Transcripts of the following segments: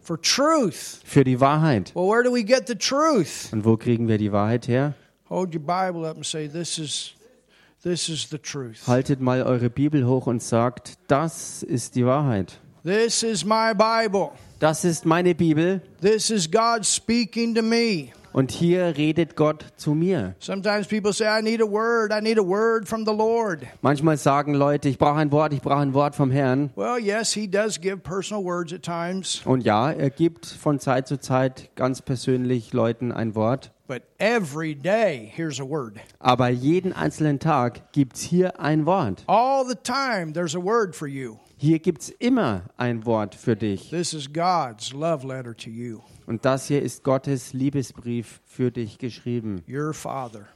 for truth. für die Wahrheit. Well, where do we get the truth? Und wo kriegen wir die Wahrheit her? Hold your Bible up and say, "This is, this is the truth. Haltet mal eure Bibel hoch und sagt, das ist die Wahrheit. This is my Bible. Das ist meine Bibel This is God speaking to me." Und hier redet Gott zu mir. Manchmal sagen Leute, ich brauche ein Wort, ich brauche ein Wort vom Herrn. Well, yes, He does give personal words at times, Und ja, er gibt von Zeit zu Zeit ganz persönlich Leuten ein Wort. but every day here's a word. Aber jeden einzelnen Tag gibt es hier ein Wort. All the time there's a word for you. Hier gibt es immer ein Wort für dich. This is God's love letter to you, Und das hier ist Gottes Liebesbrief für dich geschrieben. your Father.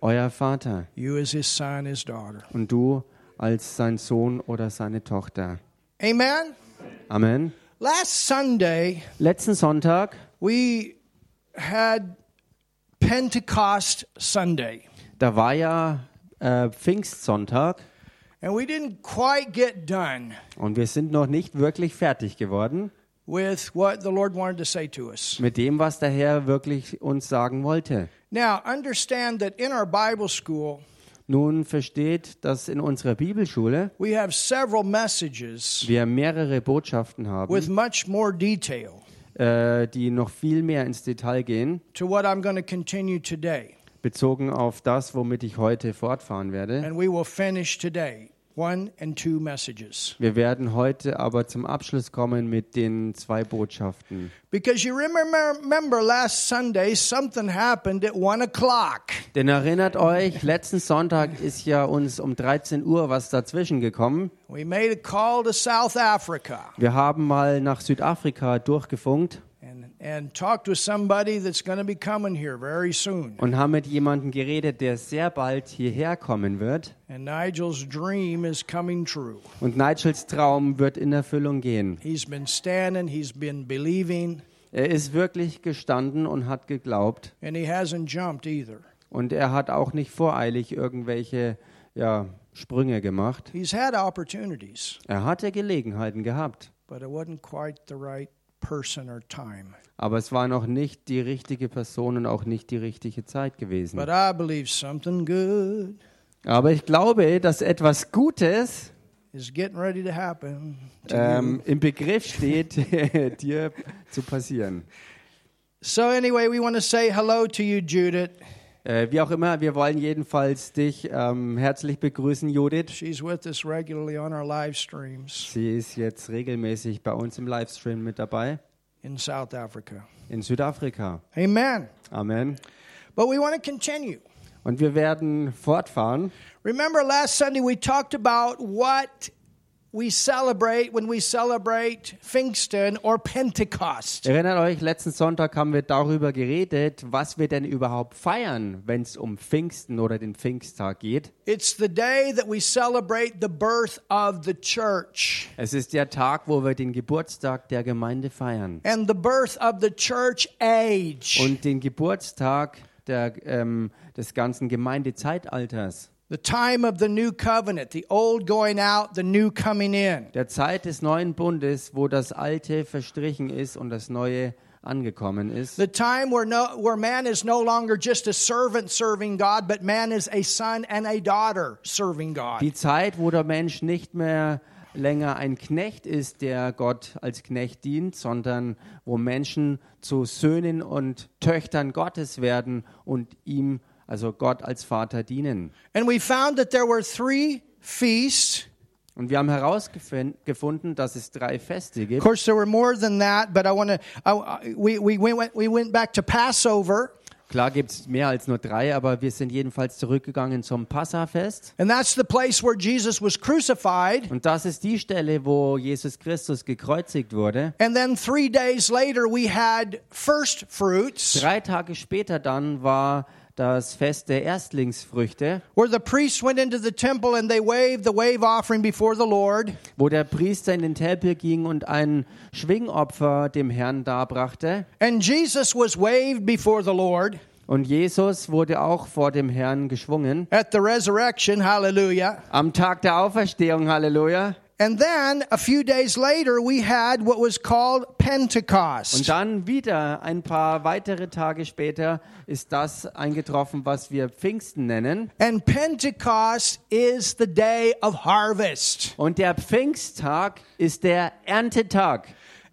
Euer Vater You as His son, His daughter. und du als sein Sohn oder seine Tochter. Amen. Amen. Last Sunday Letzten Sonntag, we had Pentecost Sunday, da war ja äh, Pfingstsonntag und wir sind noch nicht wirklich fertig geworden with what the Lord wanted to say to us. mit dem, was der Herr wirklich uns sagen wollte. Now, understand that in our Bible school, Nun versteht, dass in unserer Bibelschule we have several messages wir mehrere Botschaften with haben, much more detail äh, die noch viel mehr ins Detail gehen, to what I'm going to continue today. bezogen auf das, womit ich heute fortfahren werde. And we will finish today one and two messages. Wir werden heute aber zum Abschluss kommen mit den zwei Botschaften. Because you remember, remember last Sunday, something happened at one o'clock. Denn erinnert euch, letzten Sonntag ist ja uns um 13 Uhr was dazwischen gekommen. We made a call to South Africa Wir haben mal nach Südafrika durchgefunkt and, and talked with somebody that's going to be coming here very soon. und haben mit jemandem geredet, der sehr bald hierher kommen wird. And Nigel's dream is coming true. Und Nigels Traum wird in Erfüllung gehen. He's been standing, he's been believing, Er ist wirklich gestanden und hat geglaubt. and he hasn't jumped either. Und er hat auch nicht voreilig irgendwelche ja, Sprünge gemacht. He's had opportunities, Er hatte Gelegenheiten gehabt. but it wasn't quite the right. Aber es war noch nicht die richtige Person und auch nicht die richtige Zeit gewesen. But I believe something good Aber ich glaube, dass etwas Gutes is getting ready to happen to ähm, im Begriff steht, dir zu passieren. So, anyway, we want to say hello to you, Judith. Äh, wie auch immer, wir wollen jedenfalls dich ähm, herzlich begrüßen, Judith. She's with us regularly on our live streams Sie ist jetzt regelmäßig bei uns im Livestream mit dabei in South Africa. in Südafrika. Amen. Amen. But we want to continue. Und wir werden fortfahren. Remember last Sunday we talked about what we celebrate when we celebrate Pfingsten or Pentecost. Erinnert euch, letzten Sonntag haben wir darüber geredet, was wir denn überhaupt feiern, wenn es um Pfingsten oder den Pfingsttag geht. It's the day that we celebrate the birth of the church Es ist der Tag, wo wir den Geburtstag der Gemeinde feiern and the birth of the church age. und den Geburtstag der, ähm, des ganzen Gemeindezeitalters, The time of the new covenant, the old going out, the new coming in. der Zeit des neuen Bundes, wo das Alte verstrichen ist und das Neue angekommen ist. The time where no where man is no longer just a servant serving God, but man is a son and a daughter serving God. Die Zeit, wo der Mensch nicht mehr länger ein Knecht ist, der Gott als Knecht dient, sondern wo Menschen zu Söhnen und Töchtern Gottes werden und ihm, also Gott als Vater dienen. And we found that there were three feasts. Und wir haben herausgefunden, dass es drei Feste Of gibt. course, there were more than that, but I want to. We we went we went back to Passover, Klar gibt es mehr als nur drei, aber wir sind jedenfalls zurückgegangen zum Passafest. and that's the place where Jesus was crucified. Und das ist die Stelle, wo Jesus Christus gekreuzigt wurde. And then three days later, we had first fruits, Drei Tage später dann war das Fest der Erstlingsfrüchte, where the priests went into the temple and they waved the wave offering before the Lord. wo der Priester in den Tempel ging und ein Schwingopfer dem Herrn darbrachte. And Jesus was waved before the Lord Und Jesus wurde auch vor dem Herrn geschwungen. at the resurrection. Hallelujah. Am Tag der Auferstehung, Halleluja. And then a few days later, we had what was called Und Pentecost. dann wieder ein paar weitere Tage später ist das eingetroffen, was wir Pfingsten nennen. And Pentecost is the day of harvest. Und der Pfingsttag ist der Erntetag.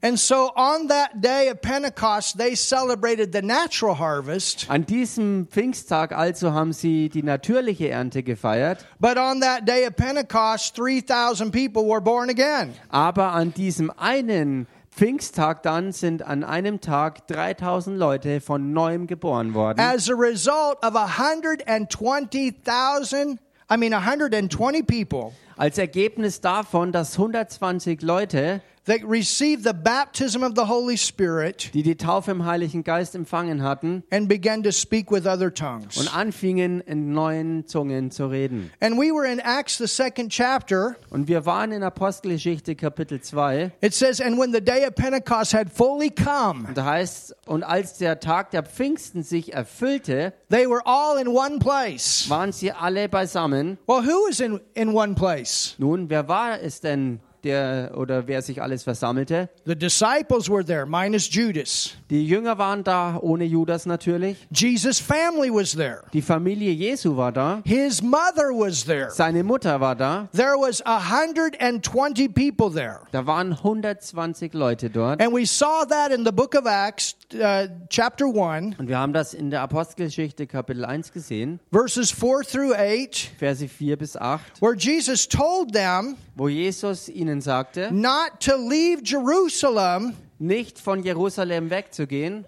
And so on that day of Pentecost, they celebrated the natural harvest. An diesem Pfingsttag also haben sie die natürliche Ernte gefeiert, But on that day of Pentecost, 3,000 people were born again. aber an diesem einen Pfingsttag dann sind an einem Tag 3000 Leute von neuem geboren worden. As a result of 120,000, I mean 120 people Als Ergebnis davon, dass 120 Leute, that received the baptism of the Holy Spirit die die Taufe im Heiligen Geist empfangen hatten and began to speak with other tongues. und anfingen in neuen Zungen zu reden. And we were in Acts, the second chapter. Und wir waren in Apostelgeschichte Kapitel 2. It says, And when the day of Pentecost had fully come, Und heißt, und als der Tag der Pfingsten sich erfüllte, they were all in one place. waren sie alle beisammen. Well, who is in, in one place? Nun, wer war es denn, der oder wer sich alles versammelte? The disciples were there, minus Judas. Die Jünger waren da, ohne Judas natürlich. Jesus' family was there. Die Familie Jesu war da. His mother was there. Seine Mutter war da. There was 120 people there. Da waren 120 Leute dort. And we saw that in the book of Acts, uh, chapter 1, Und wir haben das in der Apostelgeschichte Kapitel 1 gesehen, verses 4 through 8, Verse 4 bis 8, where Jesus told them wo Jesus ihnen sagte, not to leave Jerusalem nicht von Jerusalem wegzugehen,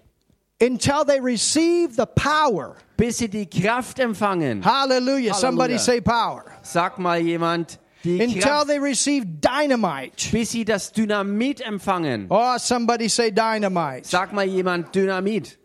until they receive the power. bis sie die Kraft empfangen. Hallelujah. Somebody Hallelujah. say power. Sag mal jemand, die Until Kraft, they receive dynamite. bis sie das Dynamit empfangen. Oh, somebody say dynamite. Sag mal jemand Dynamit.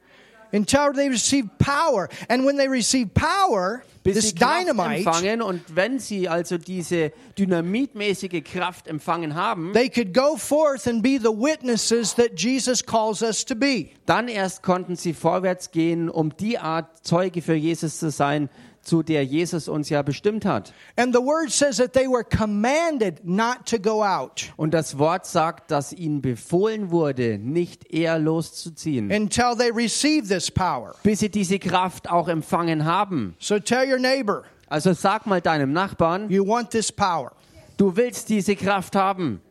Until they receive power. And when they receive power, Bis this sie Kraft dynamite, empfangen und wenn sie also diese dynamitmäßige Kraft empfangen haben, they could go forth and be the witnesses that Jesus calls us to be. dann erst konnten sie vorwärts gehen, um die Art Zeuge für Jesus zu sein, zu der Jesus uns ja bestimmt hat. And the word says that they were commanded not to go out Und das Wort sagt, dass ihnen befohlen wurde, nicht eher loszuziehen, until they receive this power. bis sie diese Kraft auch empfangen haben. So tell your neighbor, Also sag mal deinem Nachbarn, you want this power. du willst diese Kraft haben.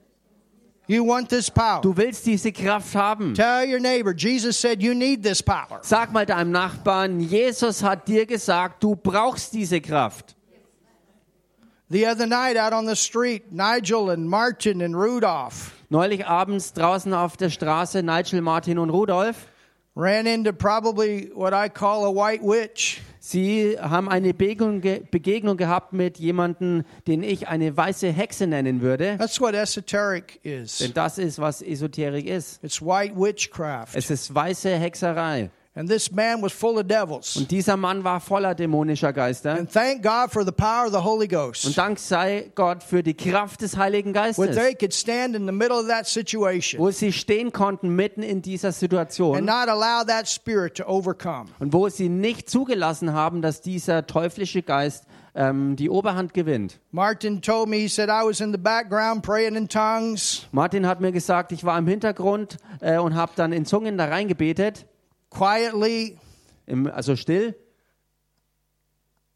You want this power. Du willst diese Kraft haben. Tell your neighbor, Jesus said you need this power. Sag mal deinem Nachbarn, Jesus hat dir gesagt, du brauchst diese Kraft. The other night out on the street, Nigel and Martin and Rudolph Neulich abends draußen auf der Straße Nigel, Martin und Rudolf. Ran into probably what I call a white witch. Sie haben eine Begegnung, ge- Begegnung gehabt mit jemandem, den ich eine weiße Hexe nennen würde. That's what esoteric is. Denn das ist, was Esoterik ist. It's white witchcraft. Es ist weiße Hexerei. And this man was full of devils. Und dieser Mann war voller dämonischer Geister. And thank God for the power of the Holy Und. Dank sei Gott für die Kraft des Heiligen Where Geistes, they could stand in the middle of that situation wo sie stehen konnten mitten in dieser and Situation not allow that spirit to overcome. und wo sie nicht zugelassen haben, dass dieser teuflische Geist ähm, die Oberhand gewinnt. Martin told me, he said, I was in the background praying in tongues, Martin hat mir gesagt, ich war im Hintergrund äh, und habe dann in Zungen da reingebetet, quietly. im, also still.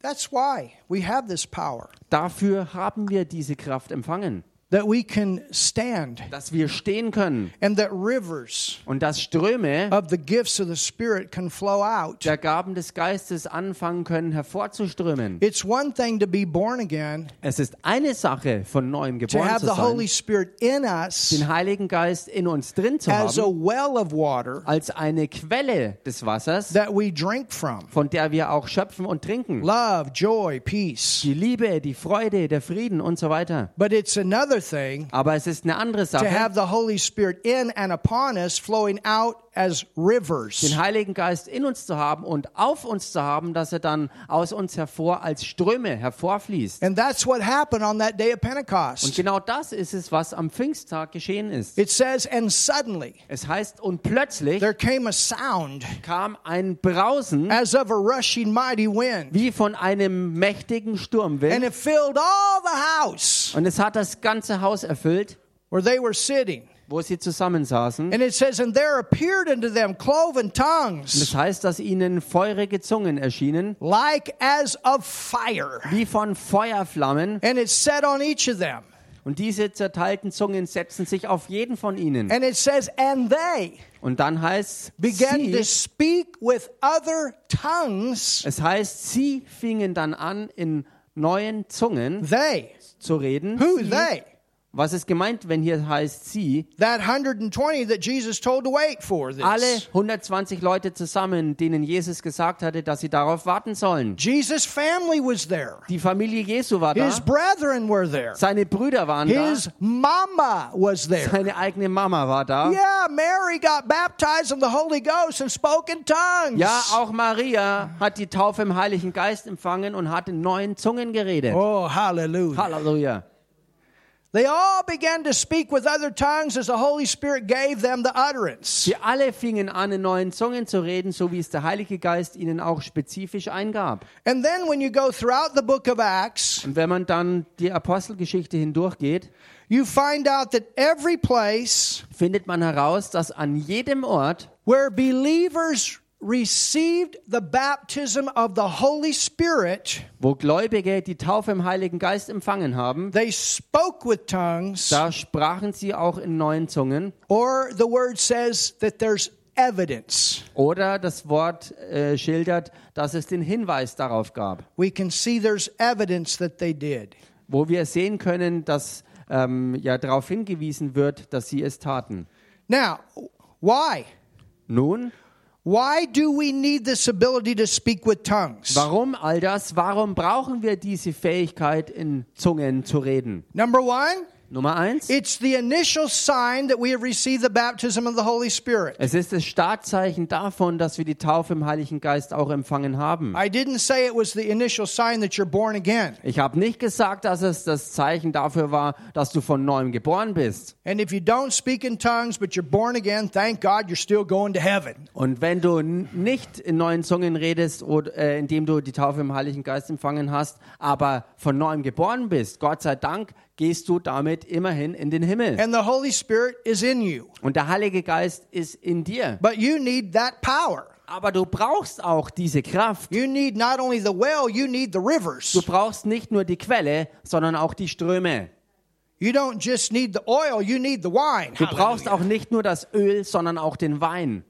That's why we have this power, Dafür haben wir diese Kraft empfangen, that we can stand dass wir stehen können and that rivers und dass Ströme of the gifts of the Spirit can flow out. der Gaben des Geistes anfangen können hervorzuströmen. It's one thing to be born again, Es ist eine Sache, von neuem to geboren have zu the Holy Spirit in us den Heiligen Geist in uns drin zu as a haben, well of water als eine Quelle des Wassers, that we drink from. von der wir auch schöpfen und trinken. Love, joy, peace. Die Liebe, die Freude, der Frieden und so weiter. But it's another thing Aber es ist eine andere to Sache, have the Holy Spirit in and upon us, flowing out as rivers. den Heiligen Geist in uns zu haben und auf uns zu haben, dass er dann aus uns hervor als Ströme hervorfließt. And that's what happened on that day of Und Pentecost. genau das ist es, was am Pfingsttag geschehen ist. It says, and suddenly Es heißt, und plötzlich there came a sound kam ein Brausen as of a rushing mighty wind, wie von einem mächtigen and Sturmwind it filled all the house und es hat das ganze Haus erfüllt, where they were sitting. Wo sie zusammensaßen. And it says, and there appeared unto them cloven Und tongues das heißt, dass ihnen feurige Zungen erschienen, like as of fire. wie von Feuerflammen. And it set on each of them. Und diese zerteilten Zungen setzten sich auf jeden von ihnen. And it says, and they Und dann heißt began to sie, speak with other tongues. es heißt, sie fingen dann an, in neuen Zungen They. zu reden. Who Sie, they? Was ist gemeint, wenn hier heißt sie? That 120 that Jesus told to wait for this. Alle 120 Leute zusammen, denen Jesus gesagt hatte, dass sie darauf warten sollen. Jesus' family was there. Die Familie Jesu war da, His brethren were there. seine Brüder waren da, His mama was there. seine eigene Mama war da. Yeah, Mary got baptized in the Holy Ghost and spoke in tongues. Ja, auch Maria hat die Taufe im Heiligen Geist empfangen und hat in neuen Zungen geredet. Oh, hallelujah. Halleluja. They all began to speak with other tongues as the Holy Spirit gave them the utterance. Sie alle fingen an, in neuen Zungen zu reden, so wie es der Heilige Geist ihnen auch spezifisch eingab. And then when you go throughout the book of Acts, Und wenn man dann die Apostelgeschichte hindurchgeht, you find out that every place findet man heraus, dass an jedem Ort, where believers received the baptism of the Holy Spirit, wo Gläubige die Taufe im Heiligen Geist empfangen haben, they spoke with tongues, da sprachen sie auch in neuen Zungen. or the word says that there's evidence. Oder das Wort äh, schildert, dass es den Hinweis darauf gab, We can see there's evidence that they did. wo wir sehen können, dass ähm, ja darauf hingewiesen wird, dass sie es taten. Now, why? Nun, Why do we need this ability to speak with tongues? warum all das? Warum brauchen wir diese Fähigkeit, in Zungen zu reden? Number one, Nummer eins. it's the initial sign that we have received the baptism of the Holy Spirit. Es ist das Startzeichen davon, dass wir die Taufe im Heiligen Geist auch empfangen haben. I didn't say it was the initial sign that you're born again. Ich habe nicht gesagt, dass es das Zeichen dafür war, dass du von neuem geboren bist. And if you don't speak in tongues, but you're born again, thank God you're still going to heaven. Und wenn du nicht in neuen Zungen redest, oder, äh, indem du die Taufe im Heiligen Geist empfangen hast, aber von neuem geboren bist, Gott sei Dank, gehst du damit immerhin in den Himmel. And the Holy Spirit is in you. Und der Heilige Geist ist in dir. But you need that power. Aber du brauchst auch diese Kraft. You need not only the well, you need the rivers. Du brauchst nicht nur die Quelle, sondern auch die Ströme. You don't just need the oil, you need the wine. Du brauchst auch nicht nur das Öl, sondern auch den Wein.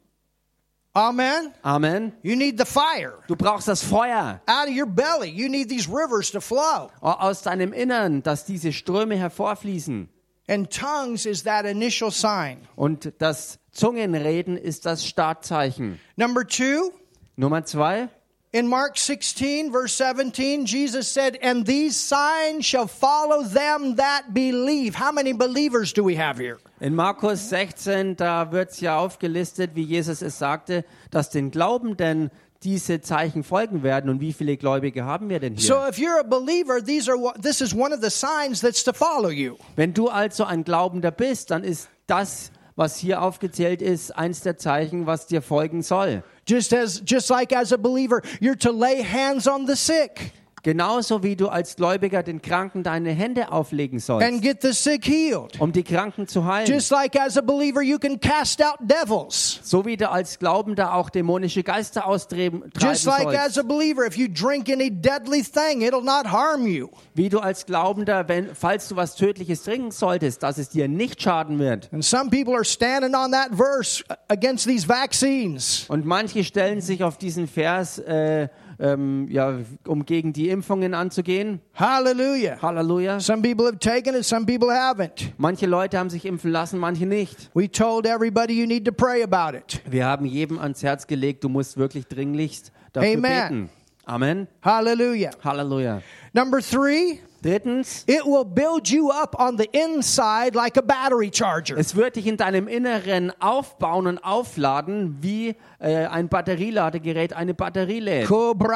Amen. Amen. You need the fire. Du brauchst das Feuer Out of your belly, you need these rivers to flow. aus deinem Innern, dass diese Ströme hervorfließen. And tongues is that initial sign. Und das Zungenreden ist das Startzeichen. Number two, Nummer zwei. In Mark 16, verse 17, Jesus said, And these signs shall follow them that believe. How many believers do we have here? In Markus 16, da wird es ja aufgelistet, wie Jesus es sagte, dass den Glaubenden diese Zeichen folgen werden. Und wie viele Gläubige haben wir denn So hier? if you're a believer, these are what, this is one of the signs that's to follow you. Wenn du also ein Glaubender bist, dann ist das, was hier aufgezählt ist, eins der Zeichen, was dir folgen soll. Just as just like as a believer, you're to lay hands on the sick Genauso wie du als Gläubiger den Kranken deine Hände auflegen and sollst, get the sick healed. um die Kranken zu heilen. Just like as a believer, you can cast out devils. So wie du als Glaubender auch dämonische Geister austreiben treiben Just like as sollst. a believer, if you drink any deadly thing, it'll not harm you. Wie du als Glaubender, wenn, falls du was Tödliches trinken solltest, dass es dir nicht schaden wird. And some people are standing on that verse against these vaccines. Und manche stellen sich auf diesen Vers, äh, ähm, ja, um gegen die Impfungen anzugehen. Hallelujah. Halleluja. Some people have taken it, some people haven't. Manche Leute haben sich impfen lassen, manche nicht. We told everybody you need to pray about it. Wir haben jedem ans Herz gelegt, du musst wirklich dringlichst dafür Amen. beten. Amen. Hallelujah. Halleluja. Number three, Drittens, it will build you up on the inside like a battery charger. es wird dich in deinem Inneren aufbauen und aufladen, wie äh, ein Batterieladegerät eine Batterie lädt. What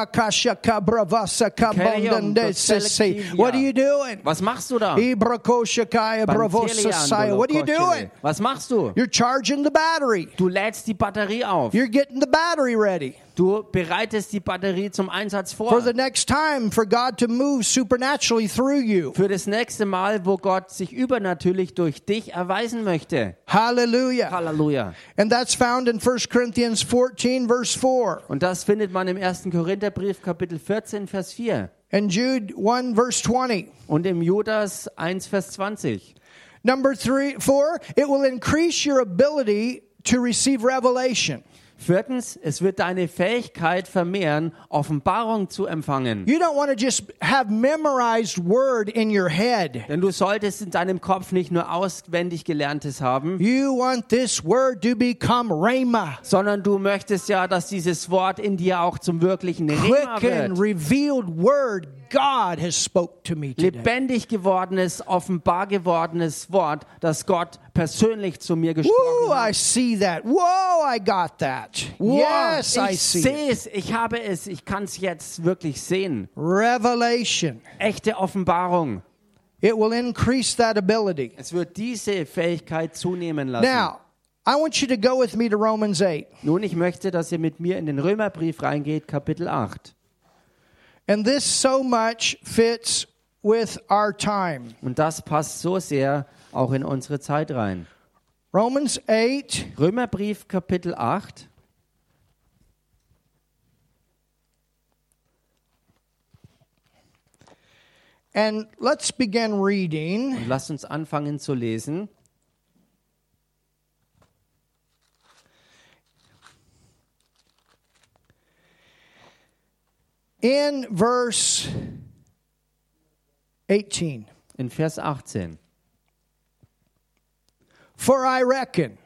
are you doing? Was machst du da? What are you doing? Was machst du? You're charging the battery. Du lädst die Batterie auf. You're getting the battery ready Du bereitest die Batterie zum Einsatz vor. for the next time for God to move supernaturally through you. Für das nächste Mal, wo Gott sich übernatürlich durch dich erweisen möchte. Hallelujah. Halleluja. And that's found in 1 Corinthians 14, verse 4, Und das findet man im 1. Korintherbrief Kapitel 14, Vers 4 and Jude 1, verse 20. und im Judas 1, Vers 20. Number three, four, it will increase your ability to receive revelation. Viertens, es wird deine Fähigkeit vermehren, Offenbarung zu empfangen. You don't want to just have memorized word in your head. Denn du solltest in deinem Kopf nicht nur auswendig Gelerntes haben, You want this word to become rhema, sondern du möchtest ja, dass dieses Wort in dir auch zum wirklichen Rema quick and wird. revealed word God has spoke to me today. Lebendig gewordenes, offenbar gewordenes Wort, das Gott persönlich zu mir gesprochen Woo, hat. I see that. Whoa, I got that. yes, I ich see. it. sehe es, ich habe es, ich kann es jetzt wirklich sehen. Revelation. Echte Offenbarung. It will increase that ability. Es wird diese Fähigkeit zunehmen lassen. Now, I want you to go with me to Romans 8. Nun, ich möchte, dass ihr mit mir in den Römerbrief reingeht, Kapitel 8. And this so much fits with our time. Und das passt so sehr auch in unsere Zeit rein. Romans 8, Römerbrief, Kapitel 8. and let's begin reading. Und lasst uns anfangen zu lesen. In verse 18. In Vers 18. For I reckon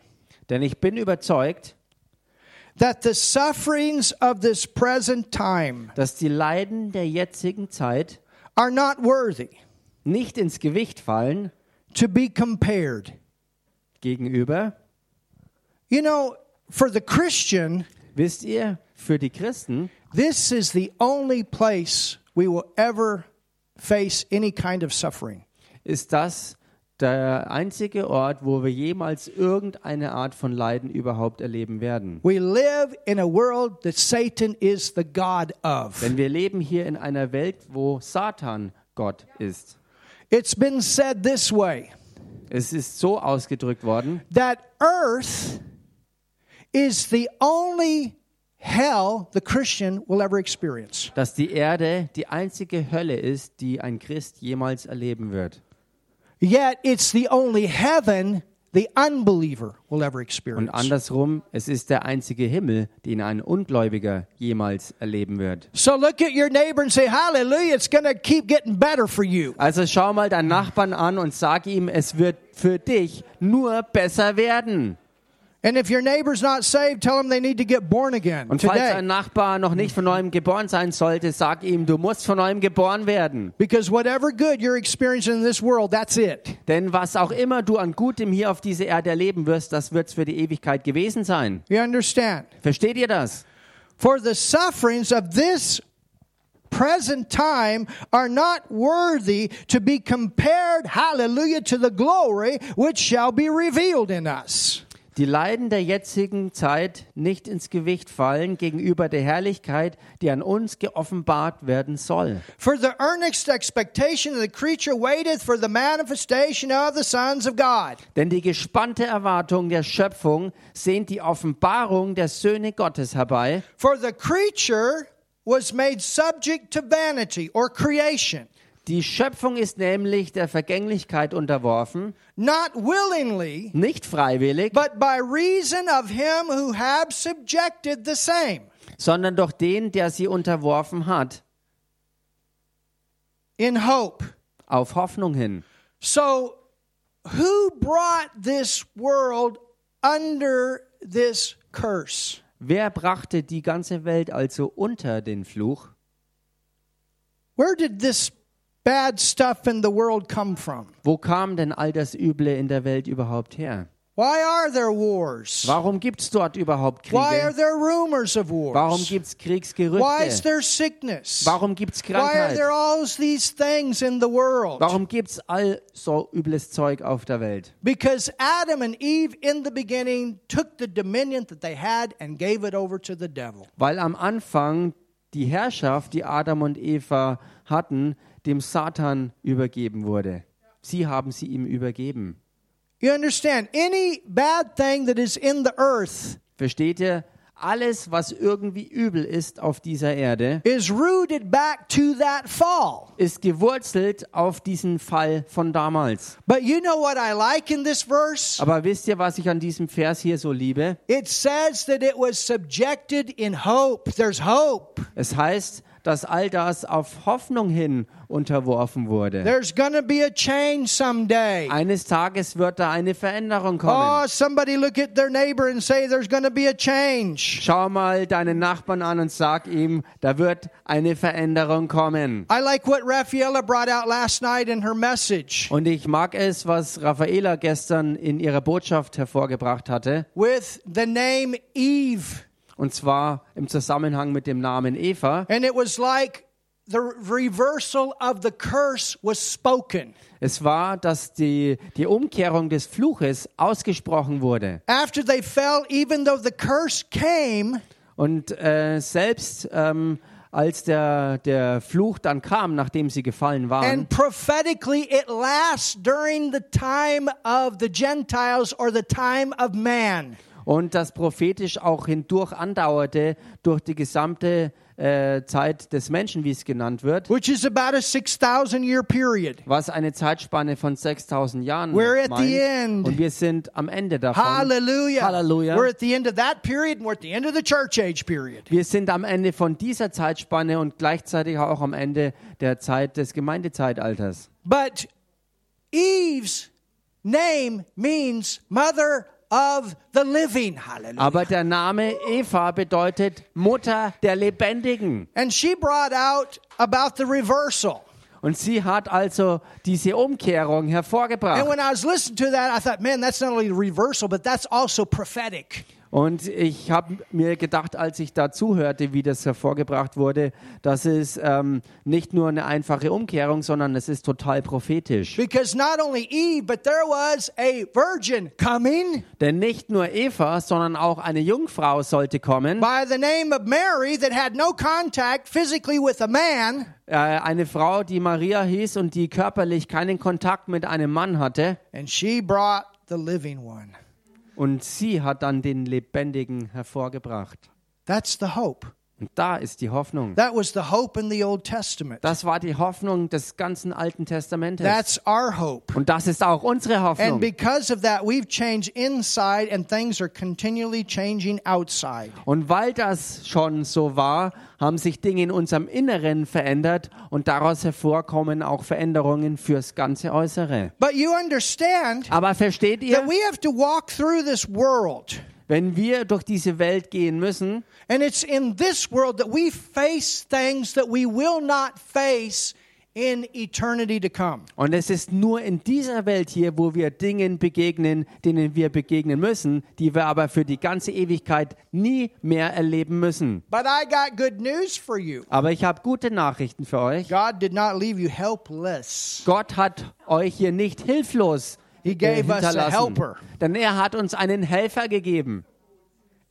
Denn ich bin überzeugt, that the sufferings of this present time dass die Leiden der jetzigen Zeit are not worthy nicht ins Gewicht fallen to be compared. gegenüber, You know, for the Christian, wisst ihr, für die Christen this is the only place we will ever face any kind of suffering. ist das der einzige Ort, wo wir jemals irgendeine Art von Leiden überhaupt erleben werden. We live in a world that Satan is the God of. Denn wir leben hier in einer Welt, wo Satan Gott ist. It's been said this way Es ist so ausgedrückt worden, that earth is the only hell the Christian will ever experience. dass die Erde die einzige Hölle ist, die ein Christ jemals erleben wird. Yet it's the only heaven the unbeliever will ever Und experience. andersrum, es ist der einzige Himmel, den ein Ungläubiger jemals erleben wird. So look at your neighbor and say, Hallelujah, it's going to keep getting better for you. Also schau mal deinen Nachbarn an und sag ihm, es wird für dich nur besser werden. And if your neighbor's not saved, tell them they need to get born again Und falls today. ein Nachbar noch nicht von neuem geboren sein sollte, sag ihm, du musst von neuem geboren werden. Because whatever good you're experiencing in this world, that's it. Denn was auch immer du an Gutem hier auf dieser Erde erleben wirst, das wird's für die Ewigkeit gewesen sein. You understand? Versteht ihr das? For the sufferings of this present time are not worthy to be compared, hallelujah, to the glory which shall be revealed in us. Die Leiden der jetzigen Zeit nicht ins Gewicht fallen gegenüber der Herrlichkeit, die an uns geoffenbart werden soll. For the earnest expectation of the creature waiteth for the manifestation of the sons of God. Denn die gespannte Erwartung der Schöpfung sehnt die Offenbarung der Söhne Gottes herbei. For the creature was made subject to vanity or creation, Die Schöpfung ist nämlich der Vergänglichkeit unterworfen, not willingly, nicht freiwillig, but by reason of him who have subjected the same. sondern durch den, der sie unterworfen hat, in hope. auf Hoffnung hin. So, who brought this world under this curse? Wer brachte die ganze Welt also unter den Fluch? Where did this bad stuff in the world come from? Wo kam denn all das Üble in der Welt überhaupt her? Why are there wars? Warum gibt es dort überhaupt Why are Kriege? there rumors of wars? Warum gibt es Why is Kriegsgerüchte? there sickness? Warum gibt es Why are Krankheit? there all these things in the world? Warum gibt es all so übles Zeug auf der Welt? Because Adam and Eve in the beginning took the dominion that they had and gave it over to the devil. Weil am Anfang die Herrschaft, die Adam und Eva hatten, dem Satan übergeben wurde. Sie haben sie ihm übergeben. You understand? Any bad thing that is in the earth Versteht ihr? Alles, was irgendwie übel ist auf dieser Erde, is rooted back to that fall. ist gewurzelt auf diesen Fall von damals. But you know what I like in this verse? Aber wisst ihr, was ich an diesem Vers hier so liebe? It says that it was subjected in hope. There's hope. Es heißt, dass all das auf Hoffnung hin unterworfen wurde. There's to be a change someday. Eines Tages wird da eine Veränderung Oh, kommen. somebody look at their neighbor and say, There's going to be a change. Schau mal deinen Nachbarn an und sag ihm, da wird eine Veränderung kommen. I like what Raffaella brought out last night in her message Und ich mag es, was Raffaela gestern in ihrer Botschaft hervorgebracht hatte, with the name Eve. Und zwar im Zusammenhang mit dem Namen Eva. And it was like the reversal of the curse was spoken. Es war, dass die, die Umkehrung des Fluches ausgesprochen wurde. After they fell, even though the curse came, Und äh, selbst ähm, als der, der Fluch dann kam, nachdem sie gefallen waren, and prophetically it lasts during the time of the Gentiles or the time of man. Und das prophetisch auch hindurch andauerte durch die gesamte äh, Zeit des Menschen, wie es genannt wird, which is about a 6,000 year period. was eine Zeitspanne von 6000 Jahren We're at meint. the end. Und wir sind am Ende davon. Hallelujah. Halleluja. We're at the end of that period and we're at the end of the church age period. Wir sind am Ende von dieser Zeitspanne und gleichzeitig auch am Ende der Zeit des Gemeindezeitalters. But Eve's name means mother of the living. Hallelujah. Aber der Name Eva bedeutet Mutter der Lebendigen. And she brought out about the reversal. Und sie hat also diese Umkehrung And hervorgebracht. when I was listening to that, I thought, man, that's not only reversal, but that's also prophetic. Und ich habe mir gedacht, als ich da zuhörte, wie das hervorgebracht wurde, dass es ähm, nicht nur eine einfache Umkehrung, sondern es ist total prophetisch. Because not only Eve, but there was a virgin coming Denn nicht nur Eva, sondern auch eine Jungfrau sollte kommen. by the name of Mary that had no contact physically with a man. Äh, eine Frau, die Maria hieß und die körperlich keinen Kontakt mit einem Mann hatte. And she brought the living one. Und sie hat dann den Lebendigen hervorgebracht. That's the hope. Und da ist die Hoffnung. That was the hope in the Old Testament. Das war die Hoffnung des ganzen Alten Testamentes. That's our hope. Und das ist auch unsere And Hoffnung. because of that, we've changed inside and things are continually changing outside. Und weil das schon so war, haben sich Dinge in unserem Inneren verändert und daraus hervorkommen auch Veränderungen fürs ganze Äußere. But you understand Aber versteht ihr, that we have to walk through this world. Wenn wir durch diese Welt gehen müssen, And it's in this world that we face things that we will not face in eternity to come. und es ist nur in dieser Welt hier, wo wir Dingen begegnen, denen wir begegnen müssen, die wir aber für die ganze Ewigkeit nie mehr erleben müssen. But I got good news for you. Aber ich habe gute Nachrichten für euch. God did not leave you helpless. Gott hat euch hier nicht hilflos He äh, gave us a helper. denn er hat uns einen Helfer gegeben.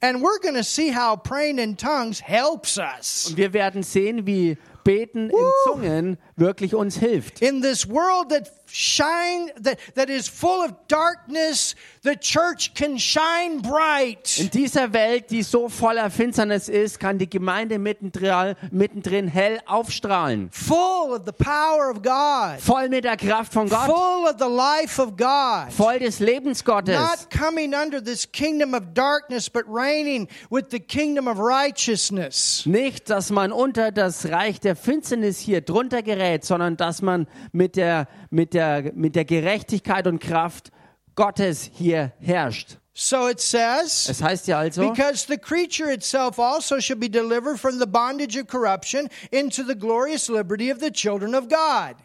And we're going to see how praying in tongues helps us. Und wir werden sehen, wie Beten in Zungen wirklich uns hilft. In this world that shine that, that is full of darkness, the church can shine bright. In dieser Welt, die so voller Finsternis ist, kann die Gemeinde mittendrin, mittendrin hell aufstrahlen. Full of the power of God. Voll mit der Kraft von Gott, Full of the life of God. voll des Lebens Gottes. Not coming under this kingdom of darkness, but reigning with the kingdom of righteousness. Nicht, dass man unter das Reich der Finsternis hier drunter gerät, sondern dass man mit der, mit der, mit der Gerechtigkeit und Kraft Gottes hier herrscht. So it says, Es heißt ja also, because the creature itself also shall be delivered from the bondage of corruption into the glorious liberty of the children of God.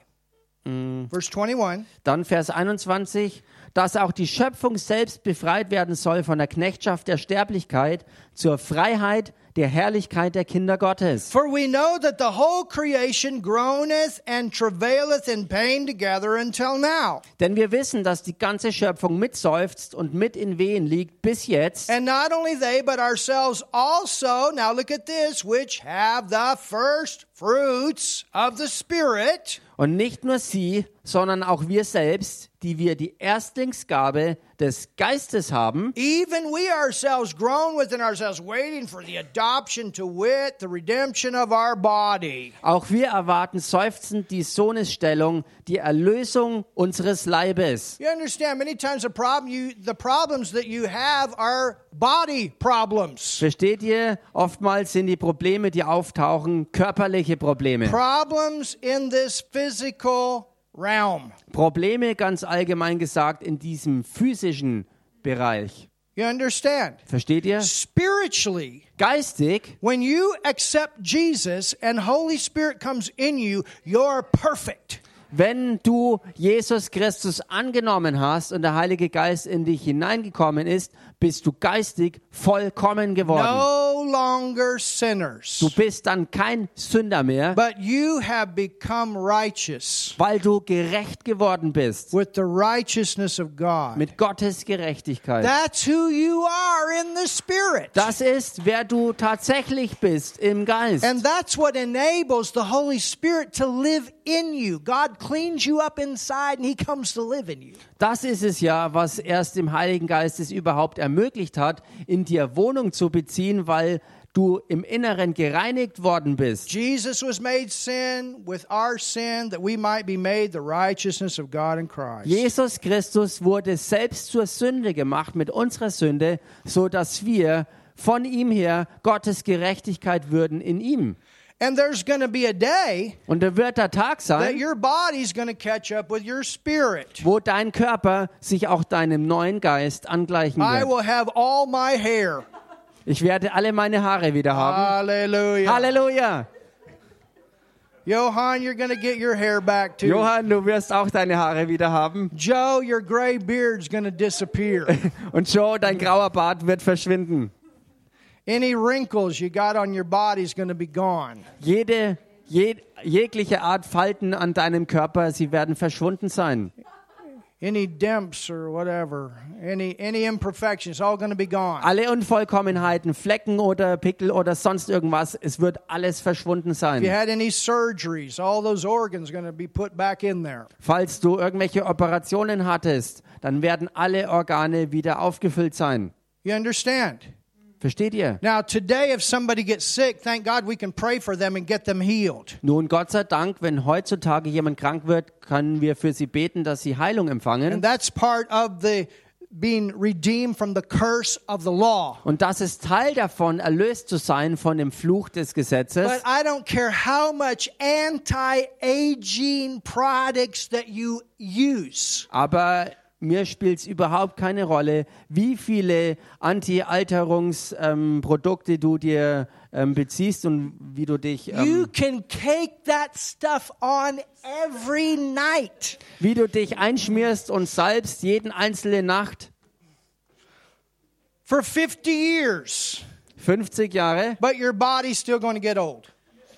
Verse 21. Dann Vers 21, dass auch die Schöpfung selbst befreit werden soll von der Knechtschaft der Sterblichkeit zur Freiheit der Herrlichkeit der Kinder Gottes. For we know that the whole creation groaneth and travaileth in pain together until now. Denn wir wissen, dass die ganze Schöpfung mitseufzt und mit in Wehen liegt bis jetzt. And not only they, but ourselves also, now look at this, which have the first fruits of the Spirit. Und nicht nur sie, sondern auch wir selbst, die wir die Erstlingsgabe des Geistes haben, Even we ourselves groan within ourselves, waiting for the adoption to wit, the redemption of our body. auch wir erwarten seufzend die Sohnesstellung, die Erlösung unseres Leibes. You understand, many times the problem you the problems that you have are body problems. Versteht ihr? Oftmals sind die Probleme, die auftauchen, körperliche Probleme. Problems in this physical realm. Probleme ganz allgemein gesagt in diesem physischen Bereich. You understand? Versteht ihr? Spiritually, Geistig, when you accept Jesus and Holy Spirit comes in you, you're perfect. wenn du Jesus Christus angenommen hast und der Heilige Geist in dich hineingekommen ist, bist du geistig vollkommen geworden. No longer sinners. Du bist dann kein Sünder mehr, But you have become righteous weil du gerecht geworden bist with the righteousness of God. mit Gottes Gerechtigkeit. That's who you are in the Spirit. Das ist, wer du tatsächlich bist im Geist. And that's what enables the Holy Spirit to live in you. God cleans you up inside and He comes to live in you. Das ist es ja, was erst dem Heiligen Geist es überhaupt ermöglicht hat, in dir Wohnung zu beziehen, weil du im Inneren gereinigt worden bist. Jesus was made sin with our sin that we might be made the righteousness of God in Christ. Jesus Christus wurde selbst zur Sünde gemacht mit unserer Sünde, so dass wir von ihm her Gottes Gerechtigkeit würden in ihm. And there's going to be a day Und da wird der Tag that sein, your body's going to catch up with your spirit. wo dein Körper sich auch deinem neuen Geist angleichen I wird. will have all my hair. Ich werde alle meine Haare wieder haben. Hallelujah. Halleluja! Johan, you're to get your hair back too. Johann, du wirst auch deine Haare wieder haben. Joe, your gray beard's to disappear. Und Joe, dein grauer Bart wird verschwinden. Any wrinkles you got on your body's going to be gone. Jede, je, jegliche Art Falten an deinem Körper, sie werden verschwunden sein. Any dimps or whatever, any any imperfections, all going to be gone. Alle Unvollkommenheiten, Flecken oder Pickel oder sonst irgendwas, es wird alles verschwunden If you sein. had any surgeries, all those organs going to be put back in there. Falls du irgendwelche Operationen hattest, dann werden alle Organe wieder aufgefüllt sein. You understand? Versteht ihr? Now, today, if somebody gets sick, thank God we can pray for them and get them healed. Nun, Gott sei Dank, wenn heutzutage jemand krank wird, können wir für sie beten, dass sie Heilung empfangen. And that's part of the being redeemed from the curse of the law. Und das ist Teil davon, erlöst zu sein von dem Fluch des Gesetzes. But I don't care how much anti-aging products that you use. Aber mir spielt es überhaupt keine Rolle, wie viele Anti-Alterungsprodukte ähm, du dir ähm, beziehst und wie du dich, You ähm, can cake that stuff on every night. wie du dich einschmierst und salbst jeden einzelne Nacht. for 50 years, 50 Jahre. but your body's still going to get old.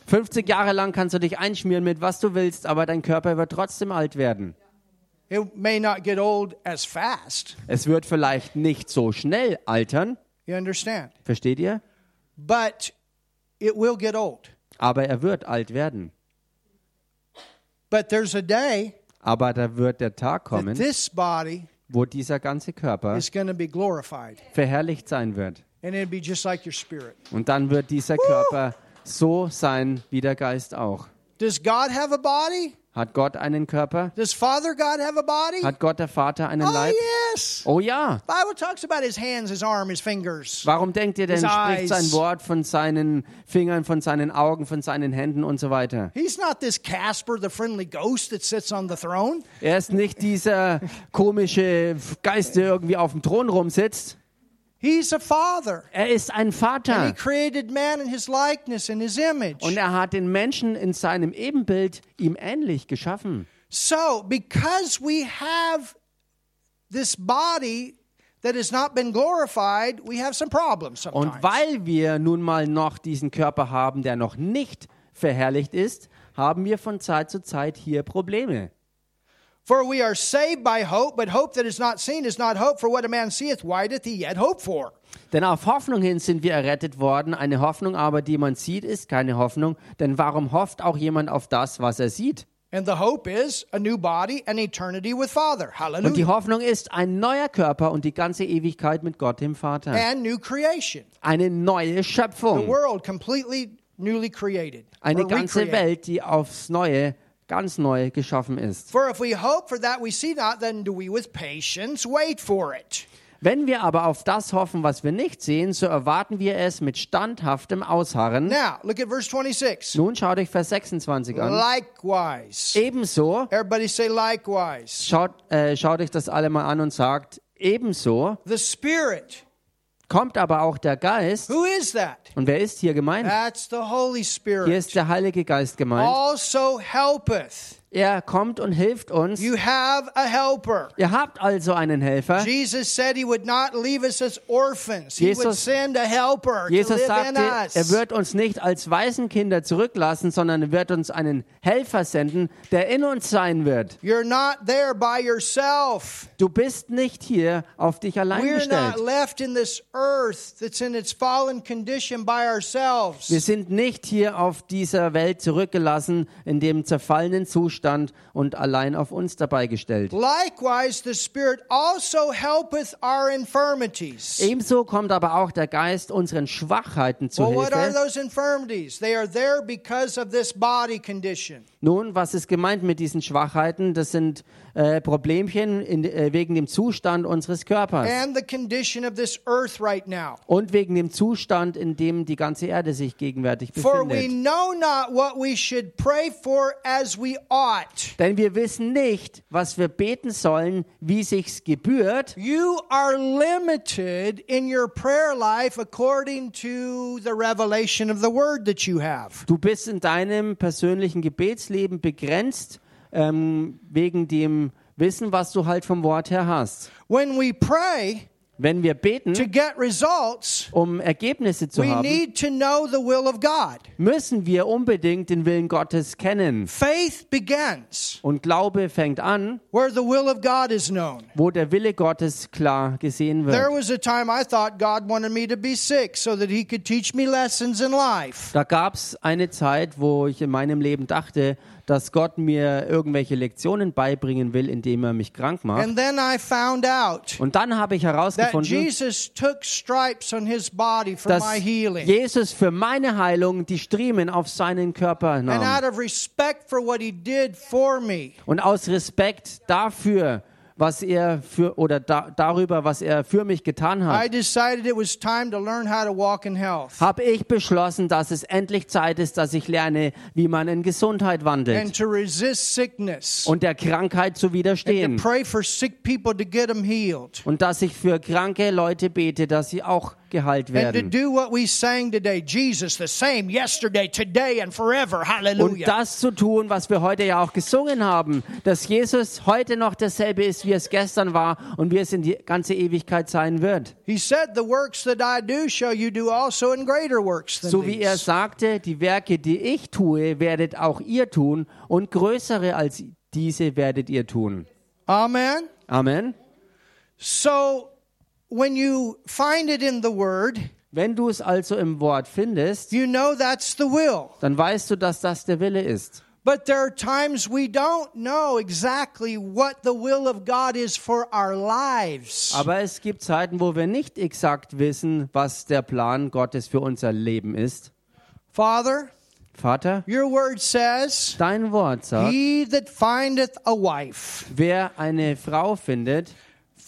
50 Jahre lang kannst du dich einschmieren mit was du willst, aber dein Körper wird trotzdem alt werden. It may not get old as fast. Es wird vielleicht nicht so schnell altern, You understand? versteht ihr? But it will get old. Aber er wird alt werden. But there's a day Aber da wird der Tag that kommen, this body wo dieser ganze Körper is going to be glorified. verherrlicht sein wird. And it'll be just like your spirit. Und dann wird dieser Körper so sein wie der Geist auch. Does God have a body? Hat Gott einen Körper? Does Father God have a body? Hat Gott der Vater einen oh, Leib? yes. Oh ja. Bible talks about his hands, his arm, his fingers. Warum denkt ihr denn, His spricht eyes. sein Wort von seinen Fingern, von seinen Augen, von seinen Händen und so weiter? He's not this Casper, the friendly ghost that sits on the throne. Er ist nicht dieser komische Geist, der irgendwie auf dem Thron rumsitzt. He's a father. Er ist ein And he Vater. created man in his likeness and his image. Und er hat den Menschen in seinem Ebenbild ihm ähnlich geschaffen. So, because we have this body that has not been glorified, we have some problems Und sometimes. weil wir nun mal noch diesen Körper haben, der noch nicht verherrlicht ist, haben wir von Zeit zu Zeit hier Probleme. For we are saved by hope, but hope that is not seen is not hope. For what a man seeth, why doth he yet hope for? Denn auf Hoffnung hin sind wir errettet worden. Eine Hoffnung aber, die man sieht, ist keine Hoffnung. Denn warum hofft auch jemand auf das, was er sieht? And the hope is a new body and eternity with Father. Und die Hallelujah. Hoffnung ist ein neuer Körper und die ganze Ewigkeit mit Gott, dem Vater. And new creation. Eine neue The Schöpfung. world completely newly created. Eine ganze recreated. Welt, die aufs Neue, ganz neu geschaffen ist. For if we hope for that we see not, then do we with patience wait for it. Wenn wir aber auf das hoffen, was wir nicht sehen, so erwarten wir es mit standhaftem Ausharren. Now, look at verse 26. Nun schaut euch Vers 26 an. Likewise. Ebenso, Everybody say likewise. schaut, äh, schaut euch das alle mal an und sagt, ebenso The Spirit. Kommt aber auch der Geist. Who is that? Und wer ist hier gemeint? That's the Holy Hier Spirit. ist der Heilige Geist gemeint. Also helpeth. Er kommt und hilft uns. You have a helper. Ihr habt also einen Helfer. Jesus said he would not leave us as orphans. He would Jesus- send a helper to Jesus live in sagte, us. er wird uns nicht als Waisenkinder zurücklassen, sondern er wird uns einen Helfer senden, der in uns sein wird. You're not there by yourself. Du bist nicht hier auf dich allein We're gestellt. not left in this earth that's in its fallen condition by ourselves. Wir sind nicht hier auf dieser Welt zurückgelassen, in dem zerfallenen Zustand und allein auf uns dabei gestellt. Likewise, the Spirit also helpeth our infirmities. Ebenso kommt aber auch der Geist unseren Schwachheiten zu Well, what are Hilfe. Nun, was ist gemeint mit diesen Schwachheiten? Das sind äh, Problemchen in, äh, wegen dem Zustand unseres Körpers and the condition of this earth right now. und wegen dem Zustand, in dem die ganze Erde sich gegenwärtig befindet. Denn wir wissen nicht, was wir beten sollen, wie sich's gebührt. You are limited in your prayer life according to the revelation of the word that you have. Du bist in deinem persönlichen Gebetsleben begrenzt ähm, wegen dem Wissen, was du halt vom Wort her hast. When we pray Wenn wir beten, to get results, um Ergebnisse zu we haben, need to know the will of God. müssen wir unbedingt den Willen Gottes kennen. Faith begins Und Glaube fängt an, where the will of God is known. wo der Wille Gottes klar gesehen There wird. was a time I thought God wanted me to be sick so that He could teach me lessons in life. Da gab es eine Zeit, wo ich in meinem Leben dachte, dass Gott mir irgendwelche Lektionen beibringen will, indem er mich krank macht. And then I found out Und dann habe ich herausgefunden, Jesus took stripes on His body for dass my healing. Jesus für meine Heilung die Striemen auf seinen Körper And nahm. out of respect for what He did for me, Und aus Respekt dafür, was er für oder da, darüber, was er für mich getan hat, habe ich beschlossen, dass es endlich Zeit ist, dass ich lerne, wie man in Gesundheit and wandelt to resist sickness. Und der Krankheit zu widerstehen. Und dass ich für kranke Leute bete, dass sie auch geheilt werden. Und das zu tun, was wir heute ja auch gesungen haben, dass Jesus heute noch dasselbe ist, wie es gestern war und wie es in die ganze Ewigkeit sein wird. He said, The works that I do shall you do also in greater works than So wie er sagte, die Werke, die ich tue, werdet auch ihr tun und größere als diese werdet ihr tun. Amen. Amen. So when you find it in the Word, Wenn du es also im Wort findest, you know that's the will. dann weißt du, dass das der Wille ist. But there are times we don't know exactly what the will of God is for our lives. Aber es gibt Zeiten, wo wir nicht exakt wissen, was der Plan Gottes für unser Leben ist. Father, Vater, your word says, dein Wort sagt, He that findeth a wife wer eine Frau findet,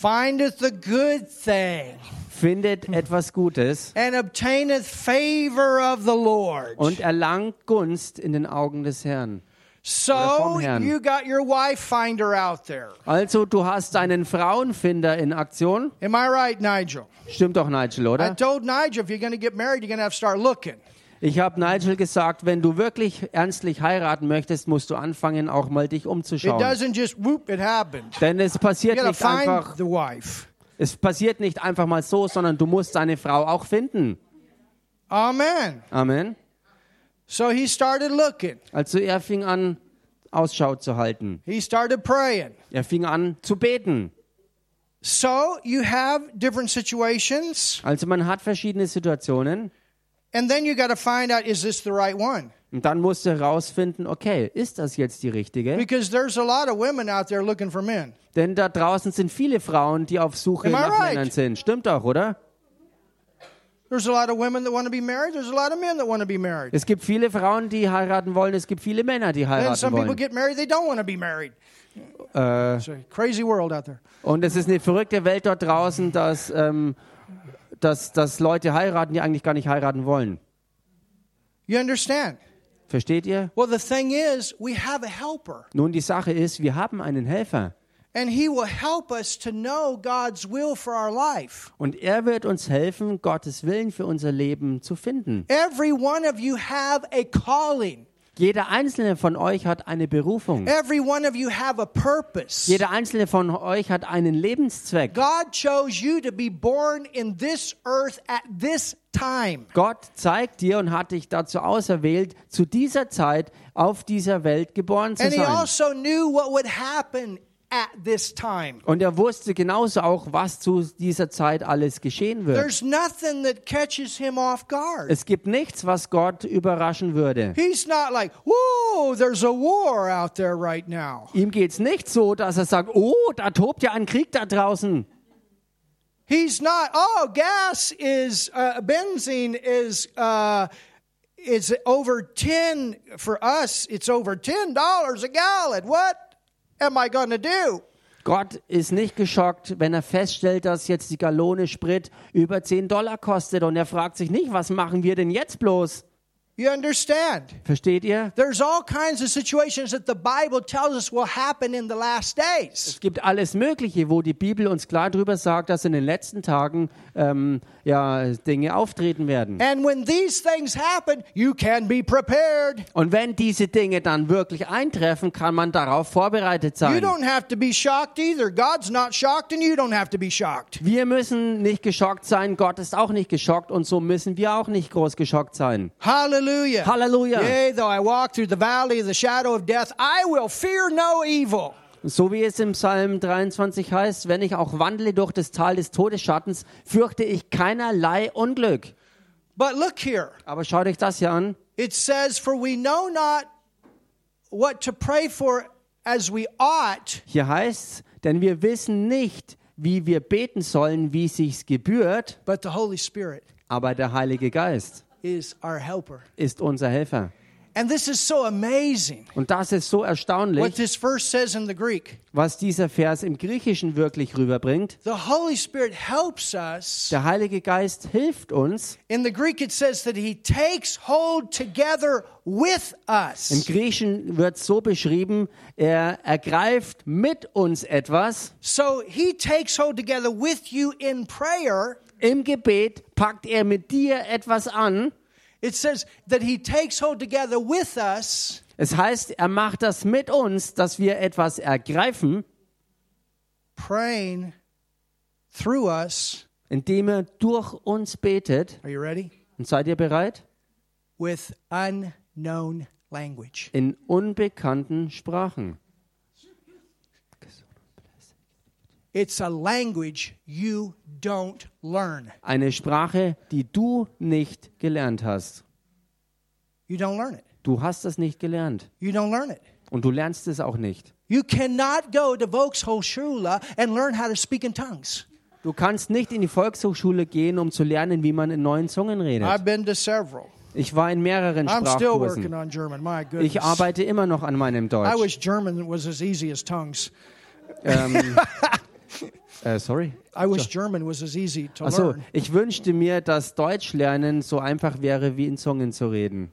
findeth the good thing findet etwas Gutes and obtaineth favor of the Lord. und erlangt Gunst in den Augen des Herrn. So you got your wife finder out there. Also, du hast einen Frauenfinder in Aktion. Am I right, Nigel? Stimmt doch, Nigel, I oder? told Nigel if you're going to get married, you're going to have to start looking. Ich habe Nigel gesagt, wenn du wirklich ernstlich heiraten möchtest, musst du anfangen, auch mal dich It umzuschauen. doesn't just whoop, it happened. Denn es passiert nicht find einfach, the wife. es passiert nicht einfach mal so, sondern du musst deine Frau auch finden. Amen. Amen. So he started looking. Also er fing an, Ausschau zu halten. He started praying. Er fing an zu beten. So you have different situations, Also man hat verschiedene Situationen and then you got to find out is this the right one? und dann musst du herausfinden, okay, ist das jetzt die richtige? Because there's a lot of women out there looking for men. Denn da draußen sind viele Frauen, die auf Suche Am I nach right? Männern sind. Stimmt doch, oder? There's a lot of women that want to be married. There's a lot of men that want to be married. Es gibt viele Frauen, die heiraten wollen. Es gibt viele Männer, die And heiraten some people wollen. get married, they don't want to be married. Äh, It's a crazy world out there. und es ist eine verrückte Welt dort draußen, dass, ähm, dass, dass Leute heiraten, die eigentlich gar nicht heiraten wollen. You understand? Versteht ihr? Well, the thing is, we have a helper, Nun, die Sache ist, wir haben einen Helfer. and he will help us to know God's will for our life. Und er wird uns helfen, Gottes Willen für unser Leben zu finden. Every one of you have a calling. Jeder einzelne von euch hat eine Berufung. Every one of you have a purpose. Jeder einzelne von euch hat einen Lebenszweck. God chose you to be born in this earth at this time. Gott zeigt dir und hat dich dazu auserwählt, zu dieser Zeit auf dieser Welt geboren zu And he sein. also knew what would happen at this time. Und er wusste genauso auch, was zu dieser Zeit alles geschehen wird. There's nothing that catches him off guard. Es gibt nichts, was Gott überraschen würde. He's not like, whoa, there's a war out there right now. Ihm geht's nicht so, dass er sagt, oh, da tobt ja ein Krieg da draußen. He's not, oh, gas is, uh, benzene is, uh, is over 10, for us, it's over $10 a gallon. What am I to do? Gott ist nicht geschockt, wenn er feststellt, dass jetzt die Gallone Sprit über 10 Dollar kostet und er fragt sich nicht, was machen wir denn jetzt bloß? You understand? Versteht ihr? There's all kinds of situations that the Bible tells us will happen in the last days. Es gibt alles Mögliche, wo die Bibel uns klar darüber sagt, dass in den letzten Tagen ähm, ja, Dinge auftreten werden. And when these things happen, you can be prepared. Und wenn diese Dinge dann wirklich eintreffen, kann man darauf vorbereitet You sein. don't have to be shocked either. God's not shocked, and you don't have to be shocked. Wir müssen nicht geschockt sein, Gott ist auch nicht geschockt und so müssen wir auch nicht groß geschockt sein. Hallelujah. Halleluja. Yea, though I walk through the valley of the shadow of death, I will fear no evil. So wie es im Psalm 23 heißt, wenn ich auch wandle durch das Tal des Todesschattens, fürchte ich keinerlei Unglück. But look here. Aber schaut euch das hier an. It says, For we know not what to pray for as we ought, Hier heißt denn wir wissen nicht, wie wir beten sollen, wie sich's gebührt, but the Holy Spirit aber der Heilige Geist. Ist unser Helfer. And this is so amazing Und das ist so what erstaunlich, this verse says in the Greek. was dieser Vers im Griechischen wirklich rüberbringt. The Holy Spirit helps us. Der Heilige Geist hilft uns. In the Greek, it says that He takes hold together with Im us. Griechischen wird so beschrieben, er ergreift mit uns etwas. So He takes hold together with you in prayer. Im Gebet packt er mit dir etwas an. It says that He takes hold together with us Es heißt, er macht das mit uns, dass wir etwas ergreifen, praying through us. indem er durch uns betet. Are you ready? Und seid ihr bereit? With unknown language. In unbekannten Sprachen. It's a language you don't learn. Eine Sprache, die du nicht gelernt hast. You don't learn it. Du hast das nicht gelernt. You don't learn it. Und du lernst es auch nicht. You cannot go to Volkshochschule and learn how to speak in tongues. Du kannst nicht in die Volkshochschule gehen, um zu lernen, wie man in neuen Zungen redet. I've been to several. Ich war in mehreren I'm still working Sprachkursen. on German. My goodness. Ich arbeite immer noch an meinem I Deutsch. wish German was as easy as tongues. Ähm, äh, sorry. I wish German was as easy to Also, learn. ich wünschte mir, dass Deutsch lernen so einfach wäre, wie in Zungen zu reden.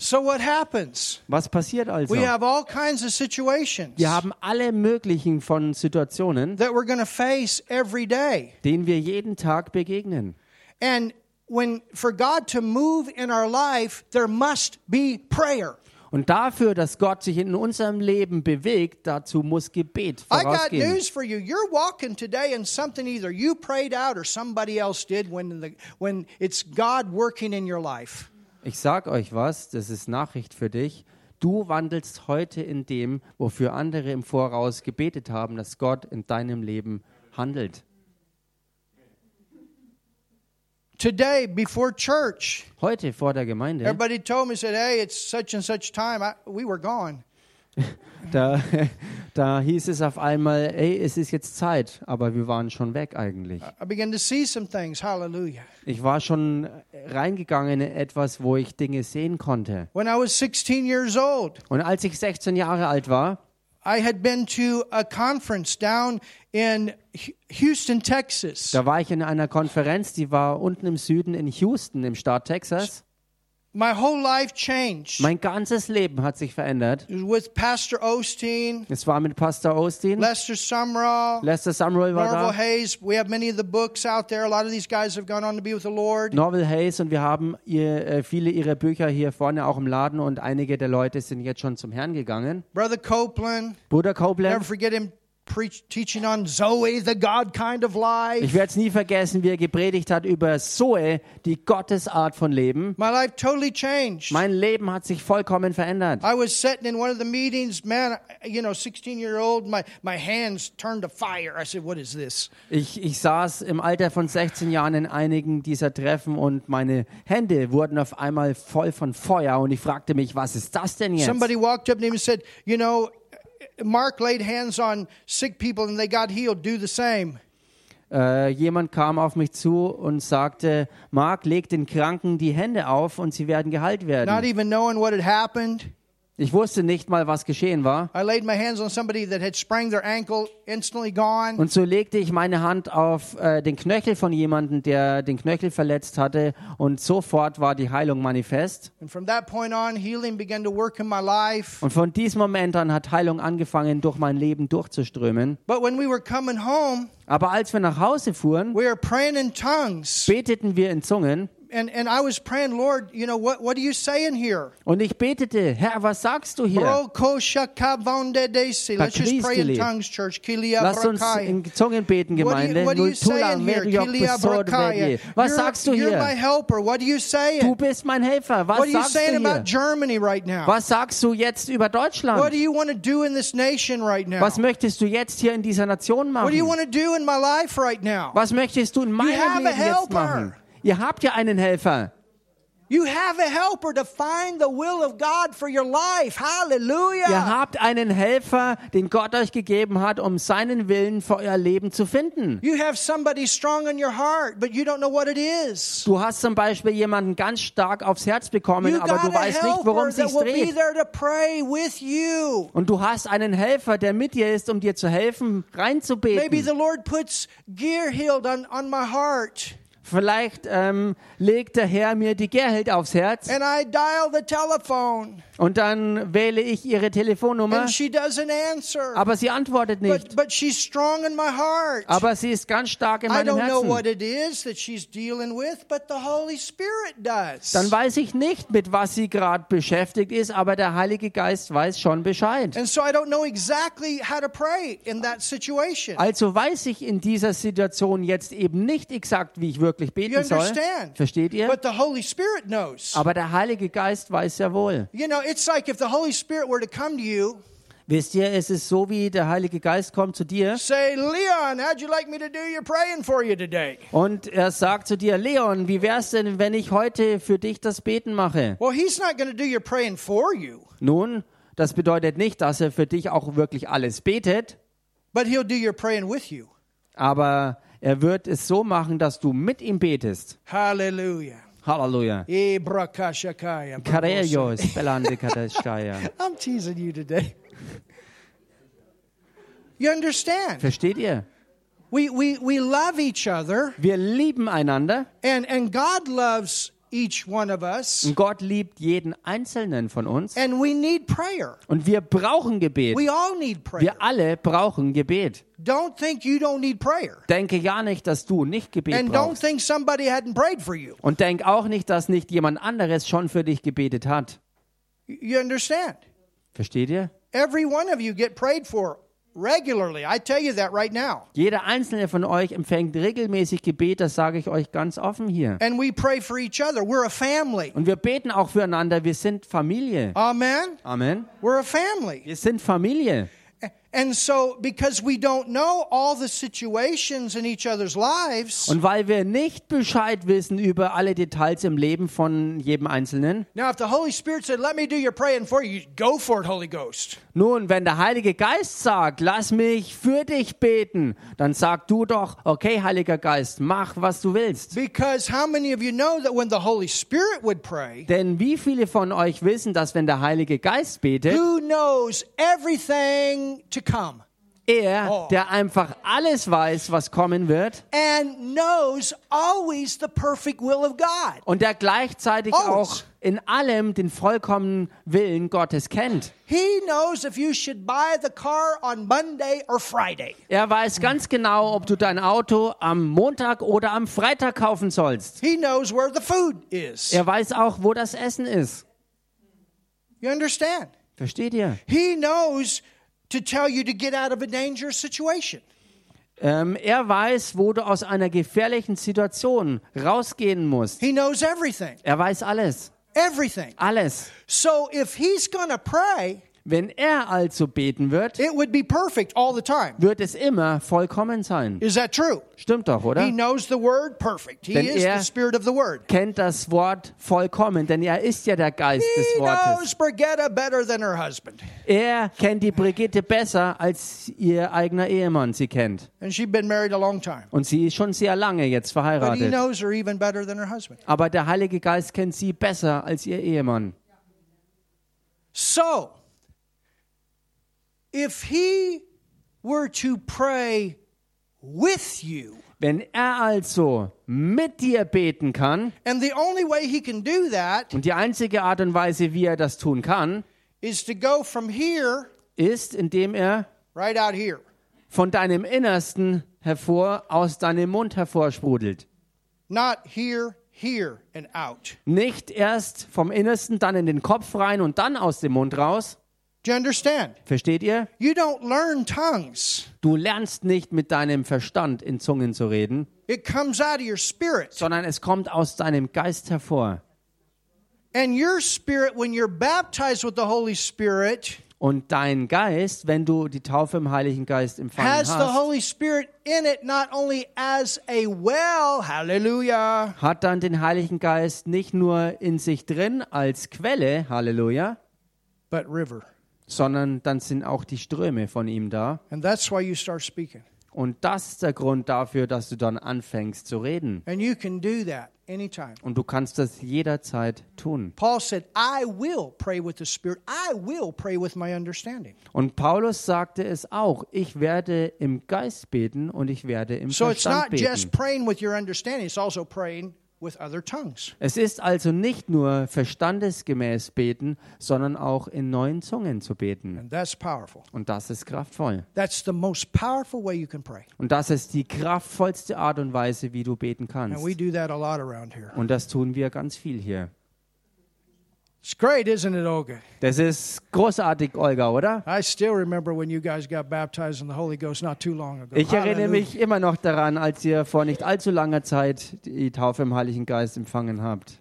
So what happens? Was passiert also? We have all kinds of situations Wir haben alle möglichen von Situationen, that we're going to face every day. denen wir jeden Tag begegnen. And when for God to move in our life, there must be prayer. Und dafür, dass Gott sich in unserem Leben bewegt, dazu muss Gebet I got vorausgehen. news for you. You're walking today in something either you prayed out or somebody else did when the when it's God working in your life. Ich sag euch was, das ist Nachricht für dich. Du wandelst heute in dem, wofür andere im Voraus gebetet haben, dass Gott in deinem Leben handelt. Today before church, Heute vor der Gemeinde, everybody told me said, "Hey, it's such and such time." I, we were gone. da, da hieß es auf einmal, ey, es ist jetzt Zeit, aber wir waren schon weg eigentlich. I began to see some things. Hallelujah. Ich war schon reingegangen in etwas, wo ich Dinge sehen konnte. When I was 16 years old, Und als ich 16 Jahre alt war, I had been to a conference down in Houston, Texas. da war ich in einer Konferenz, die war unten im Süden in Houston im Staat Texas. My whole life changed. Mein ganzes Leben hat sich verändert. It was with Pastor Osteen, Es war mit Pastor Austin, Lester Sumrall, Lester Samuel war Norval da, Hayes. We have many of the books out there. A lot of these guys have gone on to be with the Lord. Norval Hayes und wir haben ihr, äh, viele ihrer Bücher hier vorne auch im Laden und einige der Leute sind jetzt schon zum Herrn gegangen. Brother Copeland, Bruder never Copeland, forget him teaching on Zoe, the God kind of ich werde es nie vergessen, wie er gepredigt hat über Zoe, die Gottesart von Leben. My life totally changed. Mein Leben hat sich vollkommen verändert. I was sitting in one of the meetings, man, you know, 16 year old, my, my hands turned to fire. I said, What is this? Ich, ich saß im Alter von 16 Jahren in einigen dieser Treffen und meine Hände wurden auf einmal voll von Feuer und ich fragte mich, was ist das denn jetzt? Somebody walked up to him and said, You know, Mark laid hands on sick people and they got healed. Do the same. Äh, jemand kam auf mich zu und sagte, Mark, leg den Kranken die Hände auf und sie werden geheilt Not werden. even knowing what had happened. Ich wusste nicht mal, was geschehen war. Und so legte ich meine Hand auf äh, den Knöchel von jemandem, der den Knöchel verletzt hatte und sofort war die Heilung manifest. Und von diesem Moment an hat Heilung angefangen, durch mein Leben durchzuströmen. But when we were coming home, Aber als wir nach Hause fuhren, we were praying in tongues. beteten wir in Zungen And, and I was praying, Lord, you know, what, what are you saying here? und ich betete, Herr, was sagst du hier? Desi. Let's just pray in tongues, church. Kilia Lass uns in Zungen beten, What are Gemeinde. you, what are you saying. Was sagst du you're my hier? helper. What are you Du saying? bist mein Helfer. Was What are you sagst saying du about hier? Germany right now? Was sagst du jetzt über What do Deutschland? you want to do in this nation right now? Was möchtest du jetzt hier in dieser Nation What do you machen? want to do in my life right now? Was möchtest du in meinem Leben jetzt machen? Ihr habt ja einen Helfer. You have a helper to find the will of God for your life. Ihr Hallelujah. habt einen Helfer, den Gott euch gegeben hat, um seinen Willen für euer Leben zu finden. You have somebody strong in your heart, but you don't know what it is. Du hast zum Beispiel jemanden ganz stark aufs Herz bekommen, You aber du weißt nicht, worum es sich dreht. there to pray with you. Und du hast einen Helfer, der mit dir ist, um dir zu helfen, Maybe reinzubeten. the Lord puts gear healed on, on my heart, Vielleicht ähm, legt der Herr mir die Gerhild aufs Herz. And I dial the telephone, und dann wähle ich ihre Telefonnummer, and she doesn't answer. aber sie antwortet But, nicht. but she's strong in my heart. Aber sie ist ganz stark in I meinem don't know what Herzen. it is that she's dealing with, but the Holy Spirit does. Dann weiß ich nicht, mit was sie gerade beschäftigt ist, aber der Heilige Geist weiß schon Bescheid. And so I don't know exactly how to pray in that situation. Also weiß ich in dieser Situation jetzt eben nicht exakt, wie ich wirklich You beten soll. understand? Versteht ihr? But the Holy Spirit knows. Aber der Heilige Geist weiß ja wohl. You know, it's like if the Holy Spirit were to come to you, Wisst ihr, es ist so, wie der Heilige Geist kommt zu dir say, Leon, how'd you like me to do your praying for you today? und er sagt zu dir, Leon, wie wär's denn, wenn ich heute für dich das Beten mache? Well, he's not going to do your praying for you, Nun, das bedeutet nicht, dass er für dich auch wirklich alles betet, but he'll do your praying with you. aber er wird es so machen, dass du mit ihm betest. Hallelujah. Halleluja. Ebrakashakaya. Karelios, Belande Kadeshkaya. I'm teasing you today. You understand? Versteht ihr? We, we, we love each other, Wir lieben einander and, and God loves each one of us, Und Gott liebt jeden einzelnen von uns. and we need prayer. Und wir brauchen Gebet. We all need prayer. Wir alle brauchen Gebet. Don't think you don't need prayer. Denke ja nicht, dass du nicht Gebet And don't brauchst. think somebody hadn't prayed for you. Und denk auch nicht, dass nicht jemand anderes schon für dich gebetet hat. You understand? Versteht ihr? Every one of you get prayed for regularly. I tell you that right now. Jeder einzelne von euch empfängt regelmäßig Gebet, das sage ich euch ganz offen hier. And we pray for each other. We're a family. Und wir beten auch füreinander, wir sind Familie. Amen. Amen. We're a family. Wir sind Familie. Und weil wir nicht Bescheid wissen über alle Details im Leben von jedem Einzelnen, now if the Holy Spirit said, Let me do your praying for you, go for it, Holy Ghost. nun, wenn der Heilige Geist sagt, lass mich für dich beten, dann sag du doch, okay, Heiliger Geist, mach, was du willst. Because how many of you know that when the Holy Spirit would pray, Denn wie viele von euch wissen, dass wenn der Heilige Geist betet, who knows everything to come er, Oh. der einfach alles weiß, was kommen wird, and knows always the perfect will of God? und der gleichzeitig Always. auch in allem den vollkommenen Willen Gottes kennt. He knows if you should buy the car on Monday or Friday. Er weiß ganz genau, ob du dein Auto am Montag oder am Freitag kaufen sollst. He knows where the food is. Er weiß auch, wo das Essen ist. You understand? Versteht ihr? He knows to tell you to get out of a dangerous situation. Ähm, er weiß, wo du aus einer gefährlichen Situation rausgehen musst. He knows everything. Er weiß alles. Everything. Alles. So if he's to pray, Wenn er also beten wird, it would be perfect all the time. wird es immer vollkommen sein. Is that true? Stimmt doch, He oder? knows the word perfect. He Denn is er- the spirit of the word. Kennt das Wort vollkommen, denn er ist ja der Geist des He Wortes. knows Brigitta better than her husband. Er kennt die Brigitte besser, als ihr eigener Ehemann sie kennt. And she'd been married a long time. Und sie ist schon sehr lange jetzt But he verheiratet. knows her even better than her husband. Aber der Heilige Geist kennt sie besser als ihr Ehemann. So, if he were to pray with you, Wenn er also mit dir beten kann, and the only way he can do that und die einzige Art und Weise, wie er das tun kann, is to go from here ist, indem er right out here. von deinem Innersten hervor, aus deinem Mund hervorsprudelt. Not here, here, and out. Nicht erst vom Innersten, dann in den Kopf rein und dann aus dem Mund raus. Do you understand? Versteht ihr? You don't learn tongues, Du lernst nicht mit deinem Verstand in Zungen zu reden, it comes out of your spirit. sondern es kommt aus deinem Geist hervor. And your spirit, when you're baptized with the Holy Spirit, Und dein Geist, wenn du die Taufe im Heiligen Geist empfangen has the hast, Holy Spirit in it not only as a well, hallelujah, hat dann den Heiligen Geist nicht nur in sich drin als Quelle, Halleluja, but river. Sondern dann sind auch die Ströme von ihm da. And that's why you start speaking. Und das ist der Grund dafür, dass du dann anfängst zu reden. And you can do that anytime. Und du kannst das jederzeit tun. Paul said, I will pray with the Spirit. I will pray with my understanding. Und Paulus sagte es auch, ich werde im Geist beten und ich werde im So it's Verstand not just beten. praying with your understanding, it's also praying. Es ist also nicht nur verstandesgemäß beten, sondern auch in neuen Zungen zu beten. And that's powerful. Und das ist kraftvoll. That's the most powerful way you can pray. Und das ist die kraftvollste Art und Weise, wie du beten And kannst. we do that a lot around here. Und das tun wir ganz viel hier. It's great, isn't it, Olga? Das ist großartig, Olga, oder? I still remember when you guys got baptized in the Holy Ghost not too long ago. Ich erinnere Hallelujah. mich immer noch daran, als ihr vor nicht allzu langer Zeit die Taufe im Heiligen Geist empfangen habt.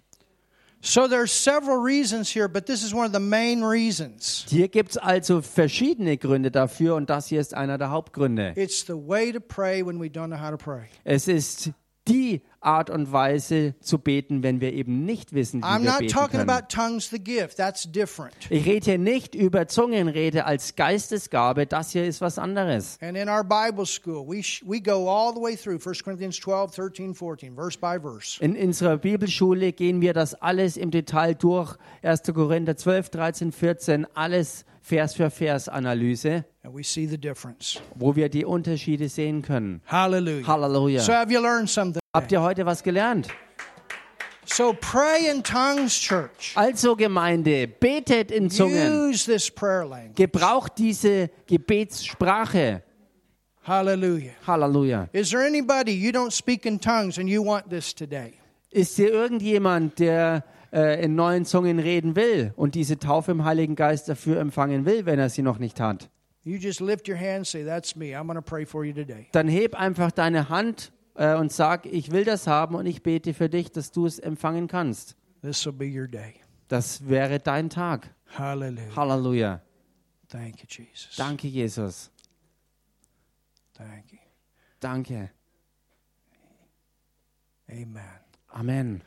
So there's several reasons here, but this is one of the main reasons. Hier gibt es also verschiedene Gründe dafür und das hier ist einer der Hauptgründe. It's the way to pray when we don't know how to pray. Es ist die Art und Weise zu beten, wenn wir eben nicht wissen, wie I'm wir not beten talking können. about tongues, the gift. That's different. Ich rede hier nicht über Zungenrede als Geistesgabe, das hier ist was anderes. And in our Bible school, we, we go all the way through 1 Corinthians 12, 13, 14, verse by verse. In unserer Bibelschule gehen wir das alles im Detail durch. 1. Korinther 12, 13, 14, alles Vers für Vers Analyse, And we see the difference. wo wir die Unterschiede sehen können. Hallelujah. Halleluja. So have you learned something? Habt ihr heute was gelernt? So pray in tongues, church. Also Gemeinde, betet in Zungen. Use this prayer language. Gebraucht diese Gebetssprache. Hallelujah. Halleluja. Is there anybody you don't speak in tongues and you want this today? Ist hier irgendjemand, der äh, in neuen Zungen reden will und diese Taufe im Heiligen Geist dafür empfangen will, wenn er sie noch nicht hat? Dann heb einfach deine Hand äh, und sag, ich will das haben und ich bete für dich, dass du es empfangen kannst. This will be your day. Das wäre dein Tag. Hallelujah. Halleluja. Thank you, Jesus. Danke, Jesus. Thank you. Danke. Amen. Amen.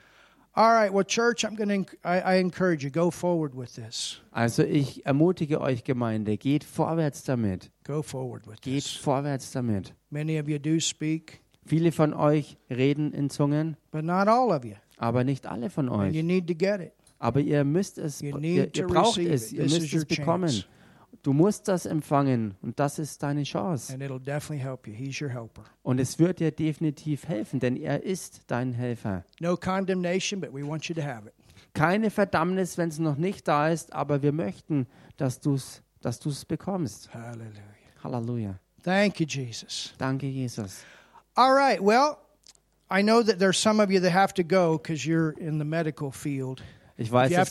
All right. Well, church, I'm going to. I, I encourage you. Go forward with this. Also ich ermutige euch, Gemeinde, geht vorwärts damit. Go forward with Geht this. vorwärts damit. Many of you do speak, Viele von euch reden in Zungen, but not all of you. aber nicht alle von And you euch. need to get it. Aber ihr müsst es, You ihr, need ihr to braucht es, it. ihr müsst es bekommen. chance. Du musst das empfangen und das ist deine Chance. And it'll definitely help you. He's your helper. Und es wird dir definitiv helfen, denn er ist dein Helfer. No condemnation, but we want you to have it. Keine Verdammnis, wenn es noch nicht da ist, aber wir möchten, dass du es dass du's bekommst. Hallelujah. Halleluja. Thank you, Jesus. Danke, Jesus. All right. Well, I know that there's some of you that have to go because you're in the medical field. Ich weiß, have